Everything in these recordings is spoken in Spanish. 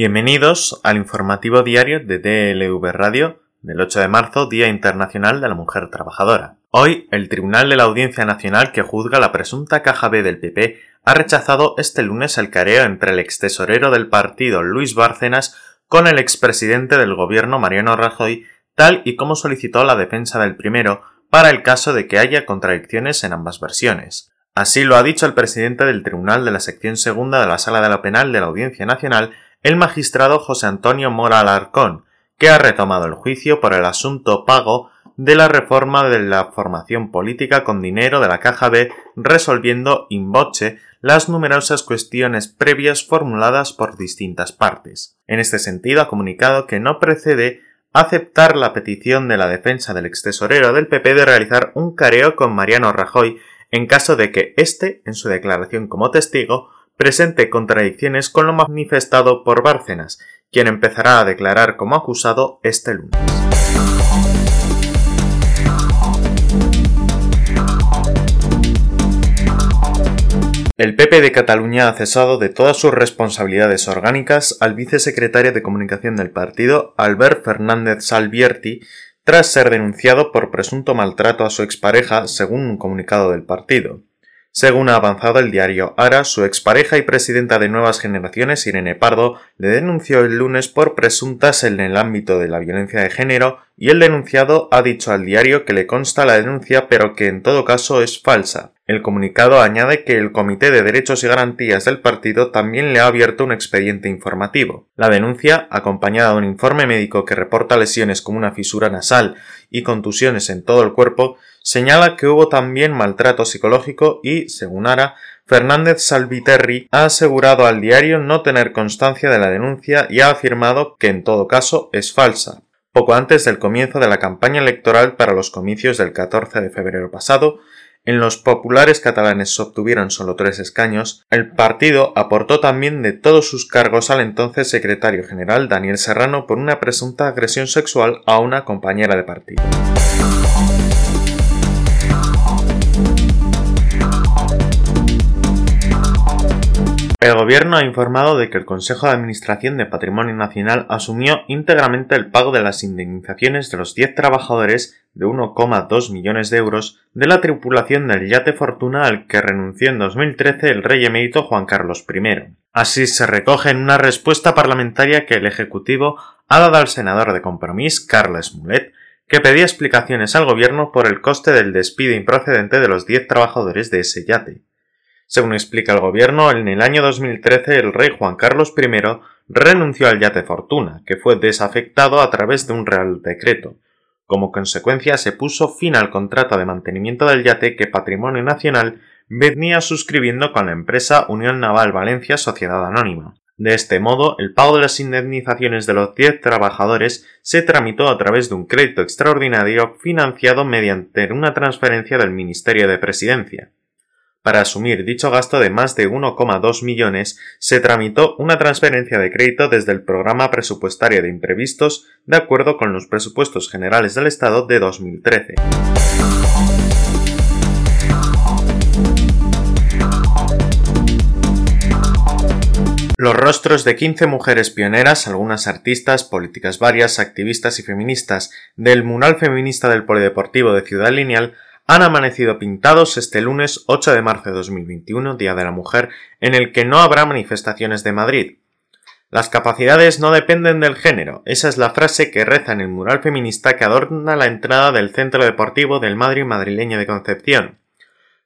Bienvenidos al informativo diario de DLV Radio del 8 de marzo, Día Internacional de la Mujer Trabajadora. Hoy, el Tribunal de la Audiencia Nacional que juzga la presunta caja B del PP ha rechazado este lunes el careo entre el ex tesorero del partido Luis Bárcenas con el expresidente del gobierno Mariano Rajoy, tal y como solicitó la defensa del primero para el caso de que haya contradicciones en ambas versiones. Así lo ha dicho el presidente del Tribunal de la Sección Segunda de la Sala de la Penal de la Audiencia Nacional, el magistrado José Antonio Mora Alarcón, que ha retomado el juicio por el asunto pago de la reforma de la formación política con dinero de la Caja B, resolviendo in voce las numerosas cuestiones previas formuladas por distintas partes. En este sentido, ha comunicado que no precede aceptar la petición de la defensa del ex tesorero del PP de realizar un careo con Mariano Rajoy en caso de que éste, en su declaración como testigo, presente contradicciones con lo manifestado por Bárcenas, quien empezará a declarar como acusado este lunes. El PP de Cataluña ha cesado de todas sus responsabilidades orgánicas al vicesecretario de Comunicación del partido, Albert Fernández Salvierti, tras ser denunciado por presunto maltrato a su expareja, según un comunicado del partido. Según ha avanzado el diario Ara, su expareja y presidenta de Nuevas Generaciones, Irene Pardo, le denunció el lunes por presuntas en el ámbito de la violencia de género y el denunciado ha dicho al diario que le consta la denuncia pero que en todo caso es falsa. El comunicado añade que el Comité de Derechos y Garantías del partido también le ha abierto un expediente informativo. La denuncia, acompañada de un informe médico que reporta lesiones como una fisura nasal y contusiones en todo el cuerpo, señala que hubo también maltrato psicológico y, según Ara, Fernández Salviterri ha asegurado al diario no tener constancia de la denuncia y ha afirmado que en todo caso es falsa. Poco antes del comienzo de la campaña electoral para los comicios del 14 de febrero pasado, en los populares catalanes obtuvieron solo tres escaños, el partido aportó también de todos sus cargos al entonces secretario general Daniel Serrano por una presunta agresión sexual a una compañera de partido. El Gobierno ha informado de que el Consejo de Administración de Patrimonio Nacional asumió íntegramente el pago de las indemnizaciones de los 10 trabajadores de 1,2 millones de euros de la tripulación del yate Fortuna al que renunció en 2013 el rey emérito Juan Carlos I. Así se recoge en una respuesta parlamentaria que el Ejecutivo ha dado al senador de Compromís, Carles Mulet, que pedía explicaciones al Gobierno por el coste del despido improcedente de los 10 trabajadores de ese yate. Según explica el gobierno, en el año 2013 el rey Juan Carlos I renunció al yate Fortuna, que fue desafectado a través de un real decreto. Como consecuencia se puso fin al contrato de mantenimiento del yate que Patrimonio Nacional venía suscribiendo con la empresa Unión Naval Valencia Sociedad Anónima. De este modo, el pago de las indemnizaciones de los 10 trabajadores se tramitó a través de un crédito extraordinario financiado mediante una transferencia del Ministerio de Presidencia. Para asumir dicho gasto de más de 1,2 millones, se tramitó una transferencia de crédito desde el programa presupuestario de imprevistos de acuerdo con los presupuestos generales del Estado de 2013. Los rostros de 15 mujeres pioneras, algunas artistas, políticas varias, activistas y feministas del mural feminista del Polideportivo de Ciudad Lineal han amanecido pintados este lunes 8 de marzo de 2021, Día de la Mujer, en el que no habrá manifestaciones de Madrid. Las capacidades no dependen del género, esa es la frase que reza en el mural feminista que adorna la entrada del Centro Deportivo del Madrid madrileño de Concepción.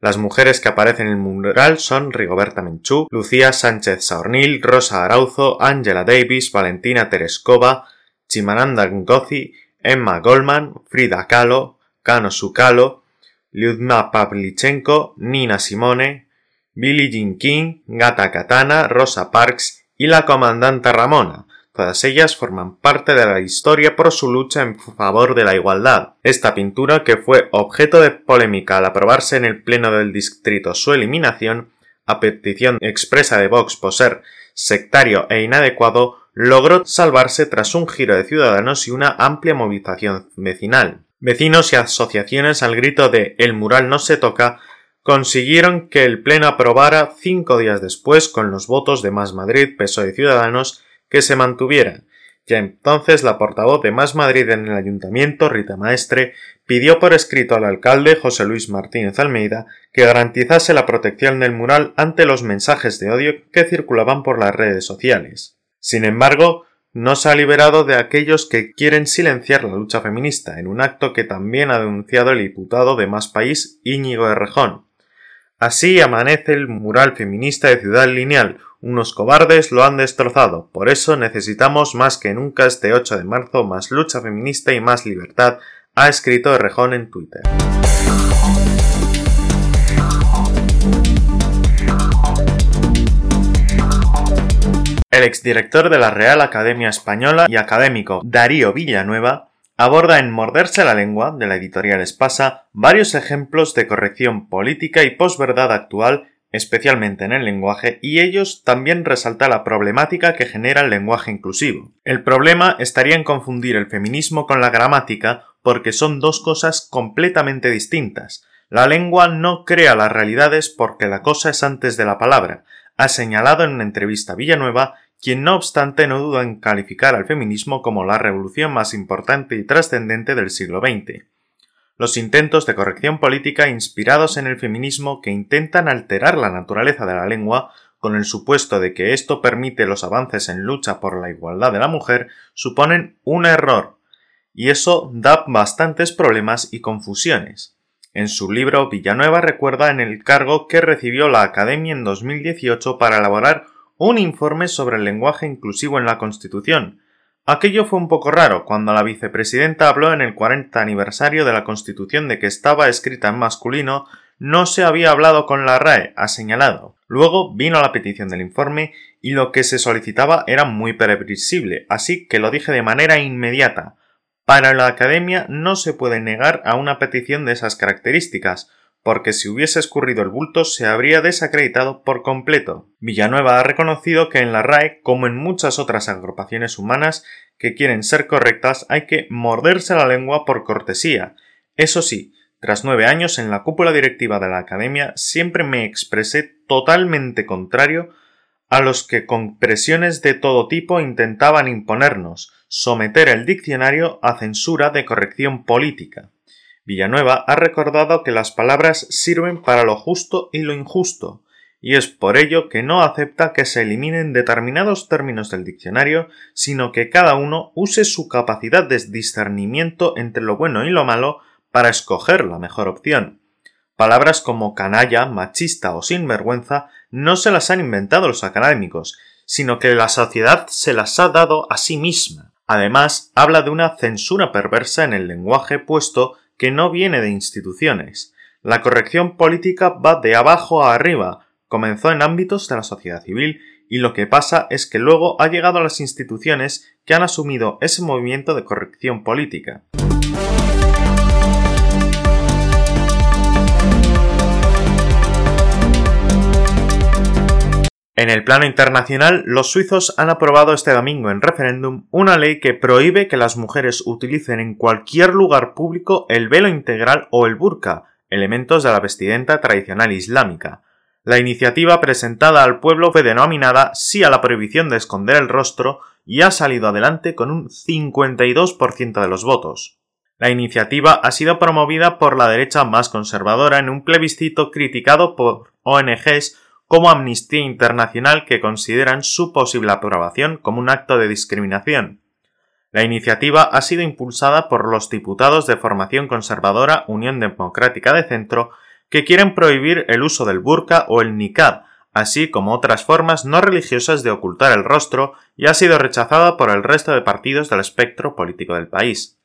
Las mujeres que aparecen en el mural son Rigoberta Menchú, Lucía Sánchez Saornil, Rosa Arauzo, Angela Davis, Valentina Tereskova, Chimananda Ngozi, Emma Goldman, Frida Kahlo, Kano Sukalo, Lyudmila Pavlichenko, Nina Simone, Billie Jean King, Gata Katana, Rosa Parks y la comandante Ramona. Todas ellas forman parte de la historia por su lucha en favor de la igualdad. Esta pintura, que fue objeto de polémica al aprobarse en el Pleno del Distrito su eliminación, a petición expresa de Vox por ser sectario e inadecuado, logró salvarse tras un giro de ciudadanos y una amplia movilización vecinal. Vecinos y asociaciones al grito de El mural no se toca consiguieron que el Pleno aprobara cinco días después, con los votos de Más Madrid, PSOE y Ciudadanos, que se mantuviera. Ya entonces la portavoz de Más Madrid en el ayuntamiento, Rita Maestre, pidió por escrito al alcalde José Luis Martínez Almeida que garantizase la protección del mural ante los mensajes de odio que circulaban por las redes sociales. Sin embargo, no se ha liberado de aquellos que quieren silenciar la lucha feminista, en un acto que también ha denunciado el diputado de Más País Íñigo Errejón. Así amanece el mural feminista de Ciudad Lineal. Unos cobardes lo han destrozado. Por eso necesitamos más que nunca este 8 de marzo más lucha feminista y más libertad, ha escrito Errejón en Twitter. El exdirector de la Real Academia Española y académico Darío Villanueva aborda en Morderse la lengua, de la editorial Espasa, varios ejemplos de corrección política y posverdad actual, especialmente en el lenguaje, y ellos también resalta la problemática que genera el lenguaje inclusivo. El problema estaría en confundir el feminismo con la gramática porque son dos cosas completamente distintas. La lengua no crea las realidades porque la cosa es antes de la palabra, ha señalado en una entrevista Villanueva, quien no obstante no duda en calificar al feminismo como la revolución más importante y trascendente del siglo XX. Los intentos de corrección política inspirados en el feminismo que intentan alterar la naturaleza de la lengua con el supuesto de que esto permite los avances en lucha por la igualdad de la mujer, suponen un error, y eso da bastantes problemas y confusiones. En su libro, Villanueva recuerda en el cargo que recibió la Academia en 2018 para elaborar un informe sobre el lenguaje inclusivo en la Constitución. Aquello fue un poco raro cuando la vicepresidenta habló en el 40 aniversario de la Constitución de que estaba escrita en masculino, no se había hablado con la RAE, ha señalado. Luego vino la petición del informe y lo que se solicitaba era muy previsible, así que lo dije de manera inmediata. Para la Academia no se puede negar a una petición de esas características, porque si hubiese escurrido el bulto se habría desacreditado por completo. Villanueva ha reconocido que en la RAE, como en muchas otras agrupaciones humanas que quieren ser correctas, hay que morderse la lengua por cortesía. Eso sí, tras nueve años en la cúpula directiva de la Academia siempre me expresé totalmente contrario a los que con presiones de todo tipo intentaban imponernos, someter el diccionario a censura de corrección política. Villanueva ha recordado que las palabras sirven para lo justo y lo injusto, y es por ello que no acepta que se eliminen determinados términos del diccionario, sino que cada uno use su capacidad de discernimiento entre lo bueno y lo malo para escoger la mejor opción. Palabras como canalla, machista o sinvergüenza no se las han inventado los académicos, sino que la sociedad se las ha dado a sí misma. Además, habla de una censura perversa en el lenguaje puesto que no viene de instituciones. La corrección política va de abajo a arriba, comenzó en ámbitos de la sociedad civil y lo que pasa es que luego ha llegado a las instituciones que han asumido ese movimiento de corrección política. En el plano internacional, los suizos han aprobado este domingo en referéndum una ley que prohíbe que las mujeres utilicen en cualquier lugar público el velo integral o el burka, elementos de la vestimenta tradicional islámica. La iniciativa presentada al pueblo fue denominada Sí a la prohibición de esconder el rostro y ha salido adelante con un 52% de los votos. La iniciativa ha sido promovida por la derecha más conservadora en un plebiscito criticado por ONGs como Amnistía Internacional que consideran su posible aprobación como un acto de discriminación. La iniciativa ha sido impulsada por los diputados de formación conservadora Unión Democrática de Centro que quieren prohibir el uso del burka o el niqab, así como otras formas no religiosas de ocultar el rostro, y ha sido rechazada por el resto de partidos del espectro político del país.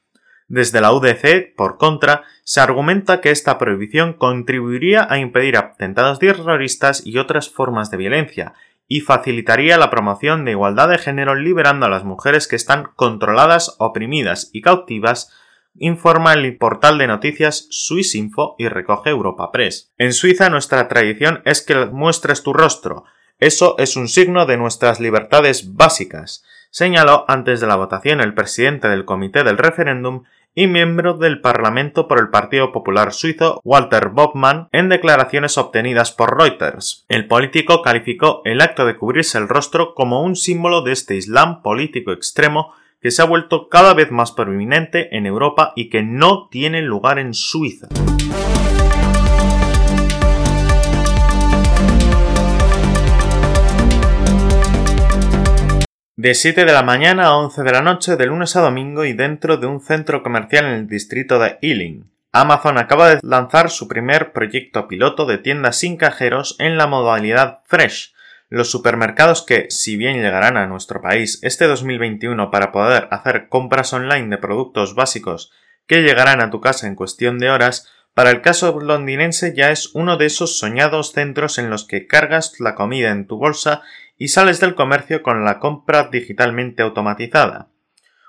Desde la UDC, por contra, se argumenta que esta prohibición contribuiría a impedir atentados terroristas y otras formas de violencia, y facilitaría la promoción de igualdad de género liberando a las mujeres que están controladas, oprimidas y cautivas, informa el portal de noticias Swissinfo y recoge Europa Press. En Suiza nuestra tradición es que muestres tu rostro. Eso es un signo de nuestras libertades básicas, señaló antes de la votación el presidente del comité del referéndum y miembro del Parlamento por el Partido Popular Suizo, Walter Bobmann, en declaraciones obtenidas por Reuters. El político calificó el acto de cubrirse el rostro como un símbolo de este Islam político extremo que se ha vuelto cada vez más prominente en Europa y que no tiene lugar en Suiza. De 7 de la mañana a 11 de la noche de lunes a domingo y dentro de un centro comercial en el distrito de Ealing. Amazon acaba de lanzar su primer proyecto piloto de tiendas sin cajeros en la modalidad Fresh. Los supermercados que, si bien llegarán a nuestro país este 2021 para poder hacer compras online de productos básicos que llegarán a tu casa en cuestión de horas, para el caso londinense ya es uno de esos soñados centros en los que cargas la comida en tu bolsa y sales del comercio con la compra digitalmente automatizada.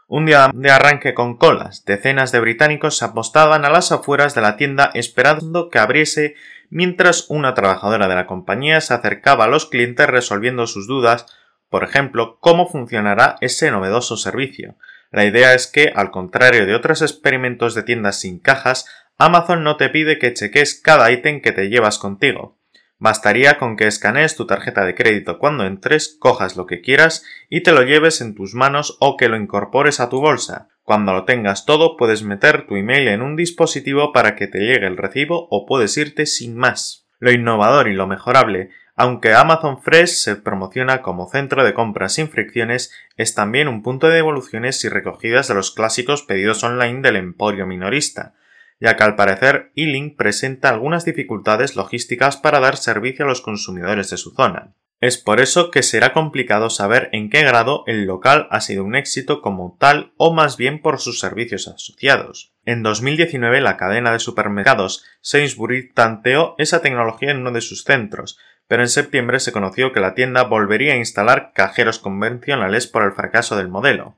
Un día de arranque con colas, decenas de británicos se apostaban a las afueras de la tienda esperando que abriese mientras una trabajadora de la compañía se acercaba a los clientes resolviendo sus dudas, por ejemplo, cómo funcionará ese novedoso servicio. La idea es que, al contrario de otros experimentos de tiendas sin cajas, Amazon no te pide que cheques cada ítem que te llevas contigo. Bastaría con que escanees tu tarjeta de crédito cuando entres, cojas lo que quieras y te lo lleves en tus manos o que lo incorpores a tu bolsa. Cuando lo tengas todo puedes meter tu email en un dispositivo para que te llegue el recibo o puedes irte sin más. Lo innovador y lo mejorable, aunque Amazon Fresh se promociona como centro de compras sin fricciones, es también un punto de devoluciones y recogidas de los clásicos pedidos online del emporio minorista ya que al parecer E-Link presenta algunas dificultades logísticas para dar servicio a los consumidores de su zona. Es por eso que será complicado saber en qué grado el local ha sido un éxito como tal o más bien por sus servicios asociados. En 2019 la cadena de supermercados Sainsbury tanteó esa tecnología en uno de sus centros, pero en septiembre se conoció que la tienda volvería a instalar cajeros convencionales por el fracaso del modelo.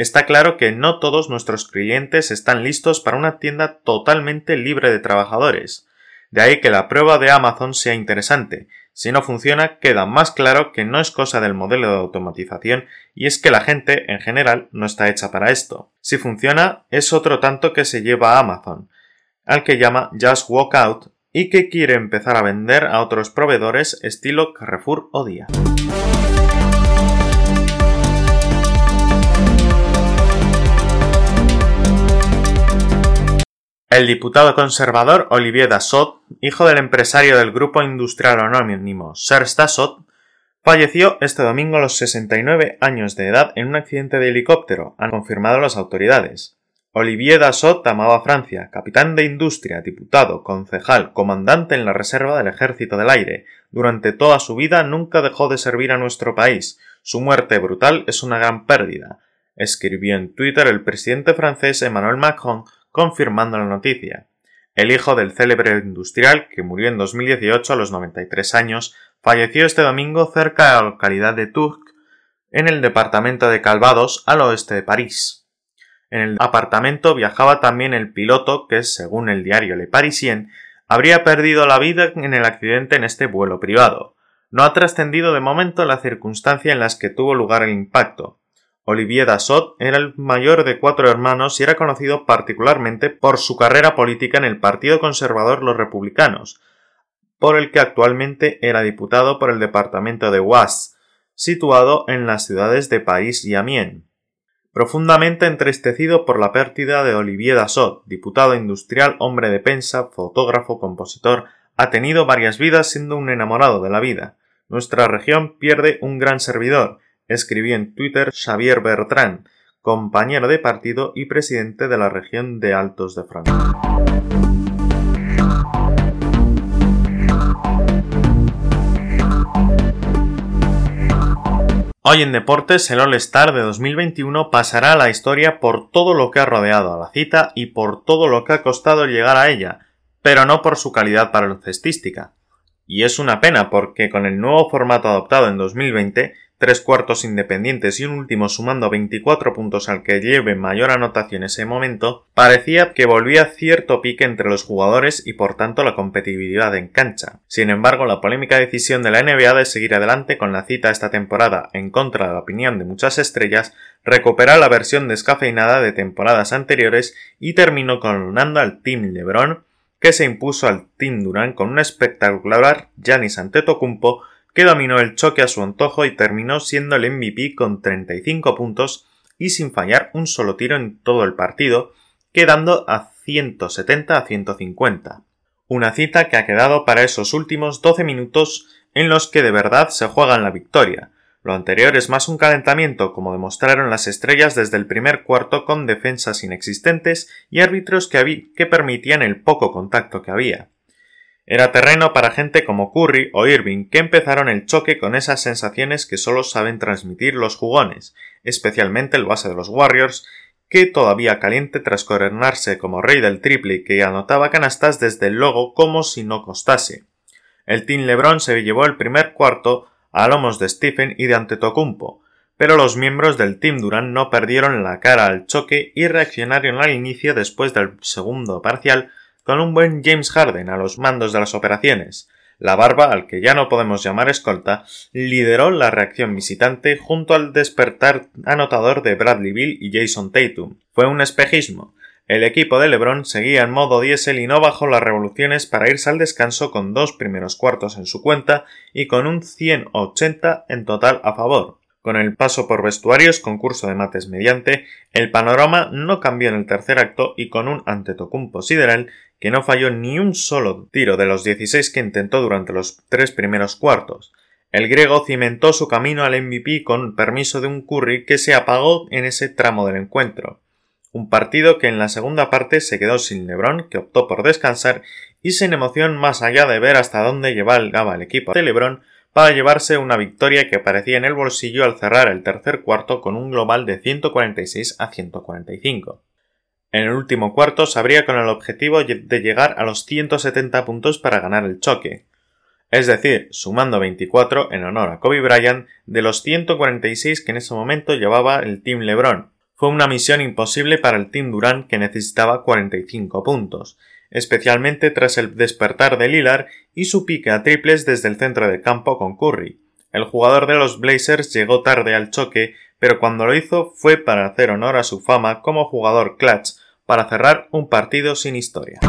Está claro que no todos nuestros clientes están listos para una tienda totalmente libre de trabajadores. De ahí que la prueba de Amazon sea interesante. Si no funciona, queda más claro que no es cosa del modelo de automatización y es que la gente, en general, no está hecha para esto. Si funciona, es otro tanto que se lleva a Amazon, al que llama Just Walk Out y que quiere empezar a vender a otros proveedores estilo Carrefour o Día. El diputado conservador Olivier Dassault, hijo del empresario del grupo industrial anónimo Serge Dassault, falleció este domingo a los 69 años de edad en un accidente de helicóptero, han confirmado las autoridades. Olivier Dassault amaba Francia, capitán de industria, diputado, concejal, comandante en la reserva del Ejército del Aire. Durante toda su vida nunca dejó de servir a nuestro país. Su muerte brutal es una gran pérdida. Escribió en Twitter el presidente francés Emmanuel Macron confirmando la noticia. El hijo del célebre industrial, que murió en 2018 a los 93 años, falleció este domingo cerca de la localidad de Tours, en el departamento de Calvados, al oeste de París. En el apartamento viajaba también el piloto que, según el diario Le Parisien, habría perdido la vida en el accidente en este vuelo privado. No ha trascendido de momento la circunstancia en las que tuvo lugar el impacto, Olivier Dassault era el mayor de cuatro hermanos y era conocido particularmente por su carrera política en el Partido Conservador Los Republicanos, por el que actualmente era diputado por el departamento de Oise, situado en las ciudades de París y Amiens. Profundamente entristecido por la pérdida de Olivier Dassault, diputado industrial, hombre de pensa, fotógrafo, compositor, ha tenido varias vidas siendo un enamorado de la vida. Nuestra región pierde un gran servidor, escribió en Twitter Xavier Bertrand, compañero de partido y presidente de la región de Altos de Francia. Hoy en Deportes, el All-Star de 2021 pasará a la historia por todo lo que ha rodeado a la cita y por todo lo que ha costado llegar a ella, pero no por su calidad baloncestística. Y es una pena porque con el nuevo formato adoptado en 2020 tres cuartos independientes y un último sumando 24 puntos al que lleve mayor anotación ese momento, parecía que volvía cierto pique entre los jugadores y por tanto la competitividad en cancha. Sin embargo, la polémica decisión de la NBA de seguir adelante con la cita esta temporada en contra de la opinión de muchas estrellas recupera la versión descafeinada de temporadas anteriores y terminó coronando al Team LeBron que se impuso al Team Durant con un espectacular Giannis Antetokounmpo que dominó el choque a su antojo y terminó siendo el MVP con 35 puntos y sin fallar un solo tiro en todo el partido, quedando a 170 a 150. Una cita que ha quedado para esos últimos 12 minutos en los que de verdad se juegan la victoria, lo anterior es más un calentamiento, como demostraron las estrellas desde el primer cuarto con defensas inexistentes y árbitros que, que permitían el poco contacto que había. Era terreno para gente como Curry o Irving que empezaron el choque con esas sensaciones que solo saben transmitir los jugones, especialmente el base de los Warriors, que todavía caliente tras coronarse como rey del triple y que anotaba canastas desde el logo como si no costase. El Team LeBron se llevó el primer cuarto a lomos de Stephen y de Antetokounmpo, pero los miembros del Team Durant no perdieron la cara al choque y reaccionaron al inicio después del segundo parcial con un buen James Harden a los mandos de las operaciones. La barba, al que ya no podemos llamar escolta, lideró la reacción visitante junto al despertar anotador de Bradley Bill y Jason Tatum. Fue un espejismo. El equipo de LeBron seguía en modo diésel y no bajó las revoluciones para irse al descanso con dos primeros cuartos en su cuenta y con un 180 en total a favor. Con el paso por vestuarios, concurso de mates mediante, el panorama no cambió en el tercer acto y con un Antetokounmpo sideral que no falló ni un solo tiro de los 16 que intentó durante los tres primeros cuartos. El griego cimentó su camino al MVP con permiso de un Curry que se apagó en ese tramo del encuentro un partido que en la segunda parte se quedó sin Lebron, que optó por descansar, y sin emoción más allá de ver hasta dónde llevaba el equipo de Lebron para llevarse una victoria que aparecía en el bolsillo al cerrar el tercer cuarto con un global de 146 a 145. En el último cuarto se abría con el objetivo de llegar a los 170 puntos para ganar el choque, es decir, sumando 24 en honor a Kobe Bryant de los 146 que en ese momento llevaba el Team LeBron, fue una misión imposible para el Team Durant que necesitaba 45 puntos, especialmente tras el despertar de Lillard y su pique a triples desde el centro de campo con Curry. El jugador de los Blazers llegó tarde al choque, pero cuando lo hizo fue para hacer honor a su fama como jugador clutch, para cerrar un partido sin historia.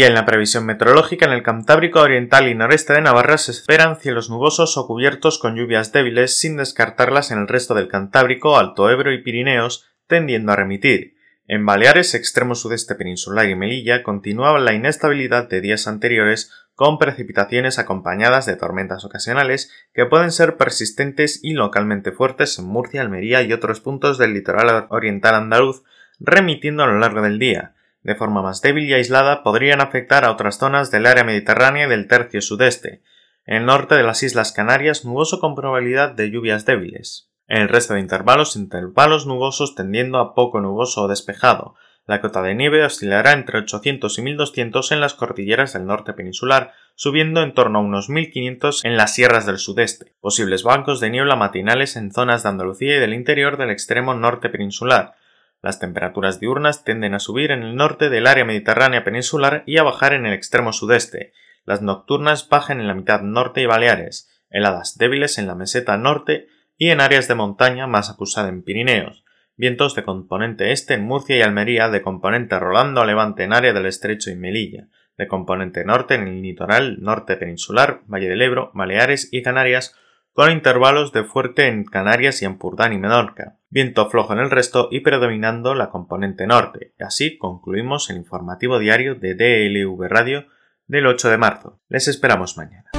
Y en la previsión meteorológica en el Cantábrico Oriental y noreste de Navarra se esperan cielos nubosos o cubiertos con lluvias débiles sin descartarlas en el resto del Cantábrico, Alto Ebro y Pirineos, tendiendo a remitir. En Baleares, extremo sudeste peninsular y Melilla, continuaba la inestabilidad de días anteriores con precipitaciones acompañadas de tormentas ocasionales que pueden ser persistentes y localmente fuertes en Murcia, Almería y otros puntos del litoral oriental andaluz, remitiendo a lo largo del día de forma más débil y aislada, podrían afectar a otras zonas del área mediterránea y del tercio sudeste. En el norte de las Islas Canarias, nuboso con probabilidad de lluvias débiles. En el resto de intervalos, intervalos nubosos tendiendo a poco nuboso o despejado. La cota de nieve oscilará entre 800 y 1200 en las cordilleras del norte peninsular, subiendo en torno a unos 1500 en las sierras del sudeste. Posibles bancos de niebla matinales en zonas de Andalucía y del interior del extremo norte peninsular, las temperaturas diurnas tienden a subir en el norte del área mediterránea peninsular y a bajar en el extremo sudeste. Las nocturnas bajan en la mitad norte y Baleares, heladas débiles en la meseta norte y en áreas de montaña más acusada en Pirineos, vientos de componente este en Murcia y Almería, de componente rolando a levante en área del estrecho y Melilla, de componente norte en el litoral norte peninsular, Valle del Ebro, Baleares y Canarias, con intervalos de fuerte en Canarias y en Purdán y Menorca, viento flojo en el resto y predominando la componente norte. Y así concluimos el informativo diario de DLV Radio del 8 de marzo. Les esperamos mañana.